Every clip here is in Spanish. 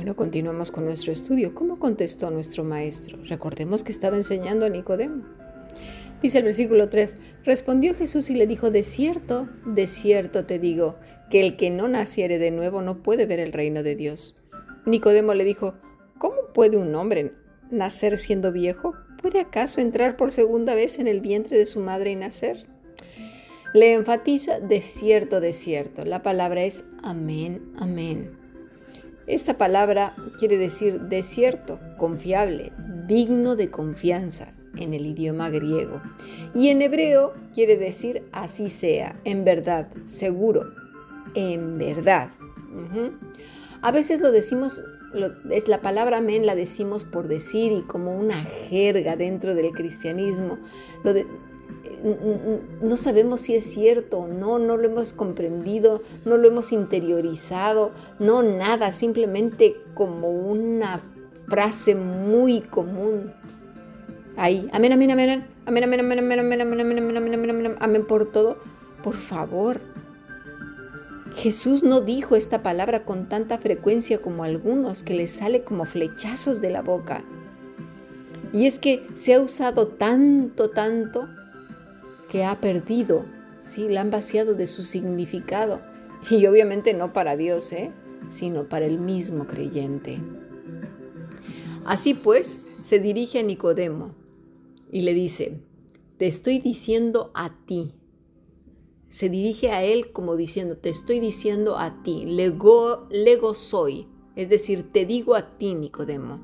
Bueno, continuamos con nuestro estudio. ¿Cómo contestó nuestro maestro? Recordemos que estaba enseñando a Nicodemo. Dice el versículo 3, respondió Jesús y le dijo, de cierto, de cierto te digo, que el que no naciere de nuevo no puede ver el reino de Dios. Nicodemo le dijo, ¿cómo puede un hombre nacer siendo viejo? ¿Puede acaso entrar por segunda vez en el vientre de su madre y nacer? Le enfatiza de cierto, de cierto. La palabra es amén, amén. Esta palabra quiere decir de cierto, confiable, digno de confianza en el idioma griego. Y en hebreo quiere decir así sea, en verdad, seguro, en verdad. A veces lo decimos, es la palabra amén la decimos por decir y como una jerga dentro del cristianismo. No sabemos si es cierto o no, no lo hemos comprendido, no lo hemos interiorizado, no nada, simplemente como una frase muy común. Ahí, amén, amén, amén, amén, amén, amén, amén, amén, amén, amén, amén, amén, amén, amén, por todo. Por favor, Jesús no dijo esta palabra con tanta frecuencia como algunos que le sale como flechazos de la boca. Y es que se ha usado tanto, tanto, que ha perdido, sí, la han vaciado de su significado. Y obviamente no para Dios, ¿eh? sino para el mismo creyente. Así pues, se dirige a Nicodemo y le dice, te estoy diciendo a ti, se dirige a él como diciendo, te estoy diciendo a ti, lego, lego soy, es decir, te digo a ti, Nicodemo.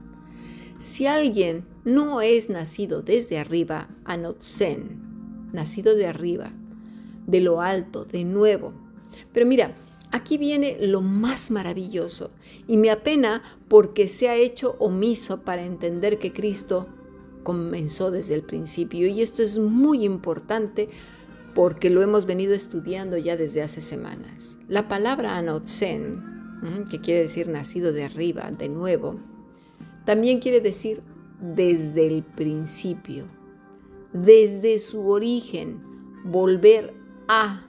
Si alguien no es nacido desde arriba, anotsen, nacido de arriba, de lo alto, de nuevo. Pero mira, aquí viene lo más maravilloso y me apena porque se ha hecho omiso para entender que Cristo comenzó desde el principio y esto es muy importante porque lo hemos venido estudiando ya desde hace semanas. La palabra anotsen, que quiere decir nacido de arriba, de nuevo, también quiere decir desde el principio, desde su origen, volver a.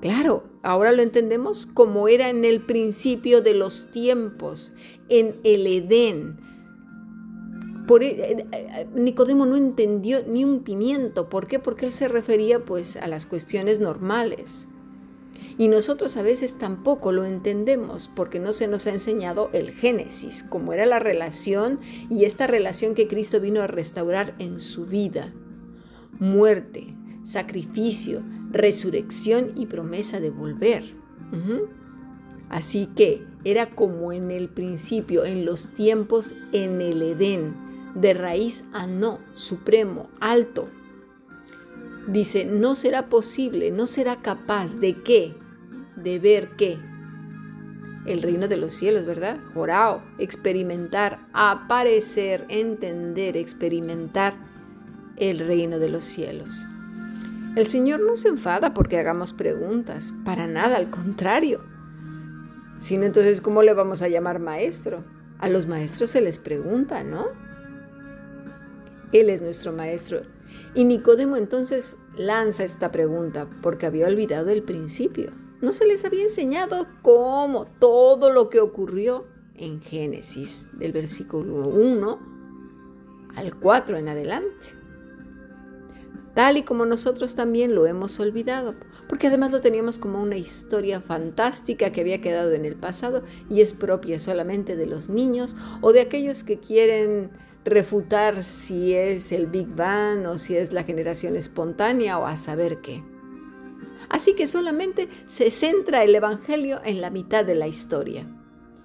Claro, ahora lo entendemos como era en el principio de los tiempos, en el Edén, e, eh, eh, Nicodemo no entendió ni un pimiento. ¿Por qué? Porque él se refería pues a las cuestiones normales. Y nosotros a veces tampoco lo entendemos porque no se nos ha enseñado el Génesis, cómo era la relación y esta relación que Cristo vino a restaurar en su vida. Muerte, sacrificio, resurrección y promesa de volver. Así que era como en el principio, en los tiempos en el Edén de raíz a no, supremo, alto. Dice, no será posible, no será capaz de qué, de ver qué. El reino de los cielos, ¿verdad? Jorao, experimentar, aparecer, entender, experimentar el reino de los cielos. El Señor no se enfada porque hagamos preguntas, para nada, al contrario. Sino entonces, ¿cómo le vamos a llamar maestro? A los maestros se les pregunta, ¿no? Él es nuestro maestro. Y Nicodemo entonces lanza esta pregunta porque había olvidado el principio. No se les había enseñado cómo todo lo que ocurrió en Génesis, del versículo 1 al 4 en adelante. Tal y como nosotros también lo hemos olvidado, porque además lo teníamos como una historia fantástica que había quedado en el pasado y es propia solamente de los niños o de aquellos que quieren refutar si es el Big Bang o si es la generación espontánea o a saber qué. Así que solamente se centra el Evangelio en la mitad de la historia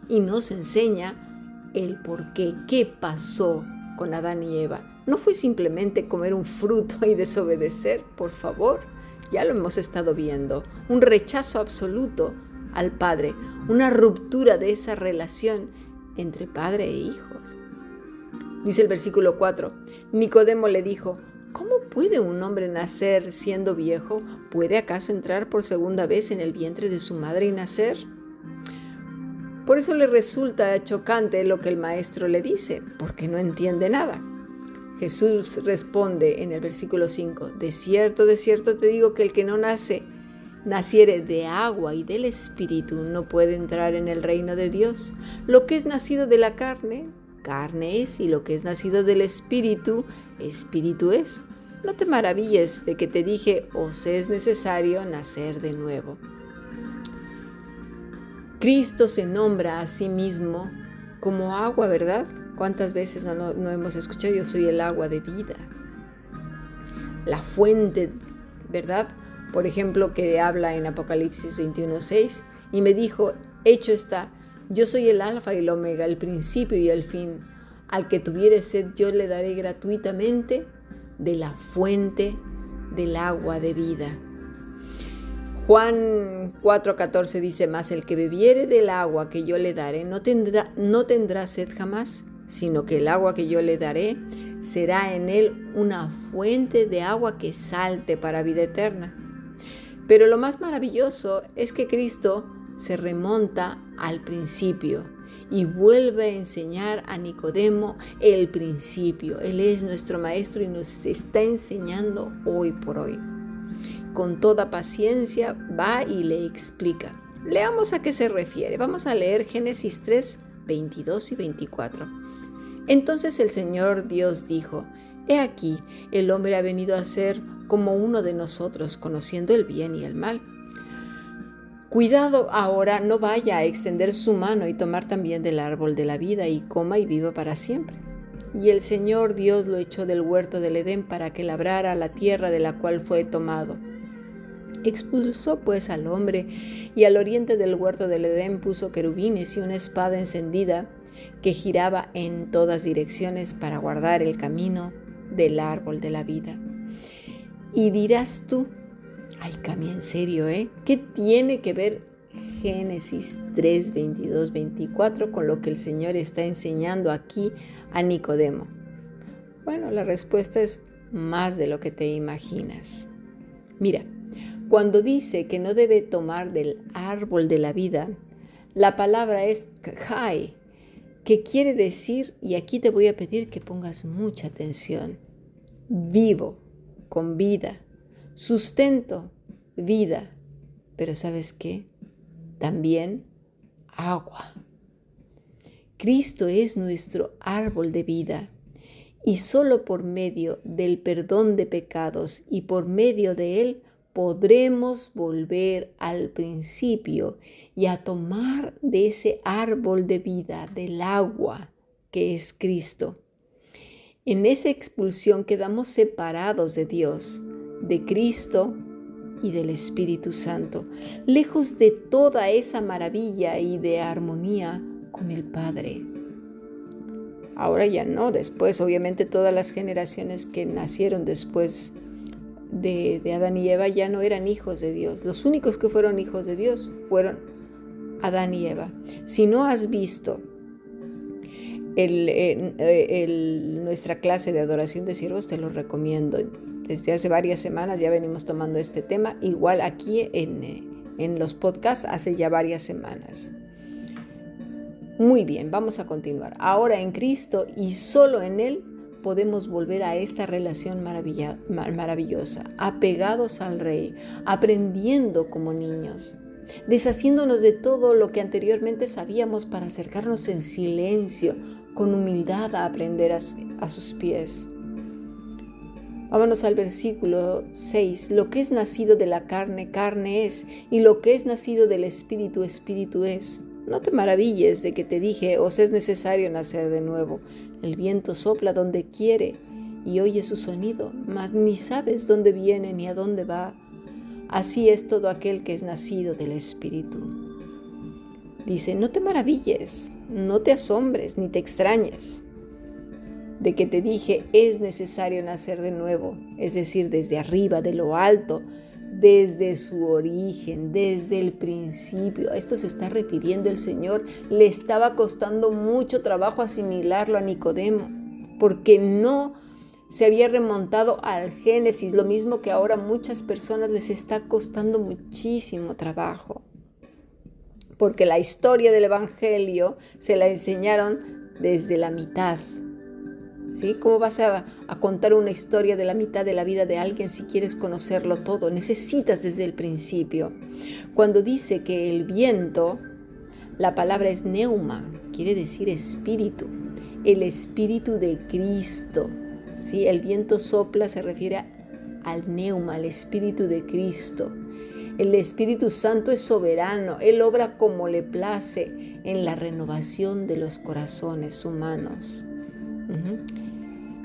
y nos enseña el por qué, qué pasó con Adán y Eva. No fue simplemente comer un fruto y desobedecer, por favor, ya lo hemos estado viendo, un rechazo absoluto al Padre, una ruptura de esa relación entre padre e hijos. Dice el versículo 4, Nicodemo le dijo, ¿cómo puede un hombre nacer siendo viejo? ¿Puede acaso entrar por segunda vez en el vientre de su madre y nacer? Por eso le resulta chocante lo que el maestro le dice, porque no entiende nada. Jesús responde en el versículo 5, de cierto, de cierto te digo que el que no nace naciere de agua y del espíritu no puede entrar en el reino de Dios. Lo que es nacido de la carne, carne es, y lo que es nacido del espíritu, espíritu es. No te maravilles de que te dije, os es necesario nacer de nuevo. Cristo se nombra a sí mismo como agua, ¿verdad? ¿Cuántas veces no, hemos escuchado? Yo soy el agua de vida. La fuente, ¿verdad? por ejemplo, que habla en Apocalipsis 21:6, y me dijo, hecho está, yo soy el alfa y el omega, el principio y el fin. Al que tuviere sed yo le daré gratuitamente de la fuente del agua de vida. Juan 4:14 dice más, el que bebiere del agua que yo le daré no tendrá, no tendrá sed jamás, sino que el agua que yo le daré será en él una fuente de agua que salte para vida eterna. Pero lo más maravilloso es que Cristo se remonta al principio y vuelve a enseñar a Nicodemo el principio. Él es nuestro maestro y nos está enseñando hoy por hoy. Con toda paciencia va y le explica. Leamos a qué se refiere. Vamos a leer Génesis 3, 22 y 24. Entonces el Señor Dios dijo, He aquí, el hombre ha venido a ser como uno de nosotros, conociendo el bien y el mal. Cuidado ahora, no vaya a extender su mano y tomar también del árbol de la vida y coma y viva para siempre. Y el Señor Dios lo echó del huerto del Edén para que labrara la tierra de la cual fue tomado. Expulsó pues al hombre y al oriente del huerto del Edén puso querubines y una espada encendida que giraba en todas direcciones para guardar el camino del árbol de la vida. Y dirás tú, ay, Cami, en serio, ¿eh? ¿Qué tiene que ver Génesis 3, 22, 24 con lo que el Señor está enseñando aquí a Nicodemo? Bueno, la respuesta es más de lo que te imaginas. Mira, cuando dice que no debe tomar del árbol de la vida, la palabra es khai, que quiere decir, y aquí te voy a pedir que pongas mucha atención, vivo con vida, sustento, vida, pero ¿sabes qué? También agua. Cristo es nuestro árbol de vida y solo por medio del perdón de pecados y por medio de él podremos volver al principio y a tomar de ese árbol de vida, del agua que es Cristo. En esa expulsión quedamos separados de Dios, de Cristo y del Espíritu Santo, lejos de toda esa maravilla y de armonía con el Padre. Ahora ya no, después obviamente todas las generaciones que nacieron después de, Adán y Eva ya no eran hijos de Dios. Los únicos que fueron hijos de Dios fueron Adán y Eva. Si no has visto el, nuestra clase de adoración de siervos, te lo recomiendo. Desde hace varias semanas ya venimos tomando este tema, igual aquí en, en los podcasts hace ya varias semanas. Muy bien, vamos a continuar. Ahora en Cristo y solo en Él podemos volver a esta relación maravillosa, apegados al Rey, aprendiendo como niños, deshaciéndonos de todo lo que anteriormente sabíamos para acercarnos en silencio, con humildad a aprender a, sus pies. Vámonos al versículo 6. Lo que es nacido de la carne, carne es, y lo que es nacido del espíritu, espíritu es. No te maravilles de que te dije, os es necesario nacer de nuevo. El viento sopla donde quiere y oye su sonido, mas ni sabes dónde viene ni a dónde va. Así es todo aquel que es nacido del espíritu. Dice, no te maravilles, no te asombres ni te extrañes de que te dije es necesario nacer de nuevo, es decir, desde arriba, de lo alto, desde su origen, desde el principio. A esto se está refiriendo el Señor. Le estaba costando mucho trabajo asimilarlo a Nicodemo, porque no se había remontado al Génesis, lo mismo que ahora muchas personas les está costando muchísimo trabajo porque la historia del Evangelio se la enseñaron desde la mitad. ¿Sí? ¿Cómo vas a, contar una historia de la mitad de la vida de alguien si quieres conocerlo todo? Necesitas desde el principio. Cuando dice que el viento, la palabra es neuma, quiere decir espíritu, el espíritu de Cristo. ¿sí? El viento sopla se refiere al neuma, al espíritu de Cristo. El Espíritu Santo es soberano, Él obra como le place en la renovación de los corazones humanos.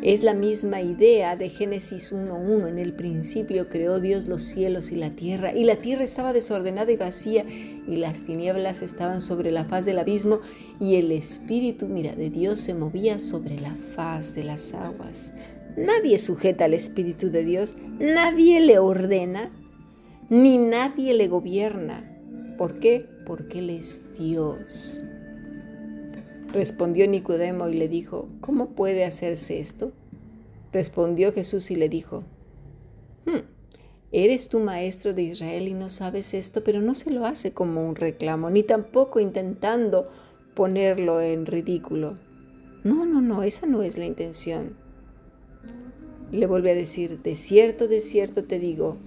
Es la misma idea de Génesis 1.1. En el principio creó Dios los cielos y la tierra, y la tierra estaba desordenada y vacía, y las tinieblas estaban sobre la faz del abismo, y el Espíritu, mira, de Dios se movía sobre la faz de las aguas. Nadie sujeta al Espíritu de Dios, nadie le ordena, ni nadie le gobierna. ¿Por qué? Porque Él es Dios. Respondió Nicodemo y le dijo, ¿cómo puede hacerse esto? Respondió Jesús y le dijo, hmm, eres tu maestro de Israel y no sabes esto, pero no se lo hace como un reclamo, ni tampoco intentando ponerlo en ridículo. No, no, no, esa no es la intención. Le vuelve a decir, de cierto, de cierto te digo,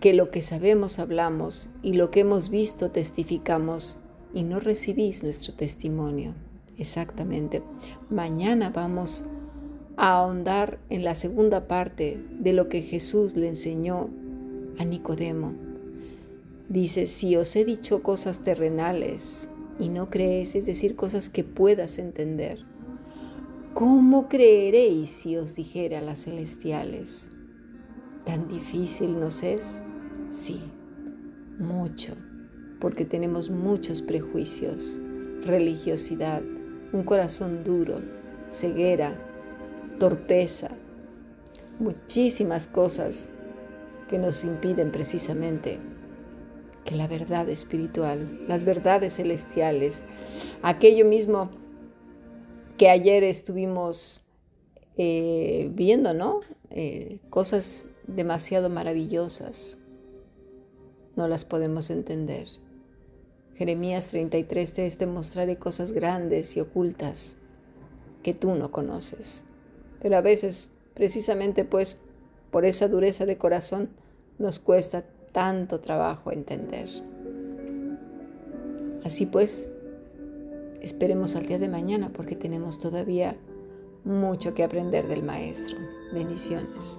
que lo que sabemos hablamos y lo que hemos visto testificamos y no recibís nuestro testimonio. Exactamente. Mañana vamos a ahondar en la segunda parte de lo que Jesús le enseñó a Nicodemo. Dice, si os he dicho cosas terrenales y no creéis, es decir, cosas que puedas entender, ¿cómo creeréis si os dijera las celestiales? ¿Tan difícil nos es? Sí, mucho, porque tenemos muchos prejuicios, religiosidad, un corazón duro, ceguera, torpeza, muchísimas cosas que nos impiden precisamente que la verdad espiritual, las verdades celestiales, aquello mismo que ayer estuvimos eh, viendo, ¿no? Eh, cosas demasiado maravillosas, no las podemos entender. Jeremías 33, te mostraré cosas grandes y ocultas que tú no conoces. Pero a veces, precisamente pues por esa dureza de corazón, nos cuesta tanto trabajo entender. Así pues, esperemos al día de mañana porque tenemos todavía mucho que aprender del Maestro. Bendiciones.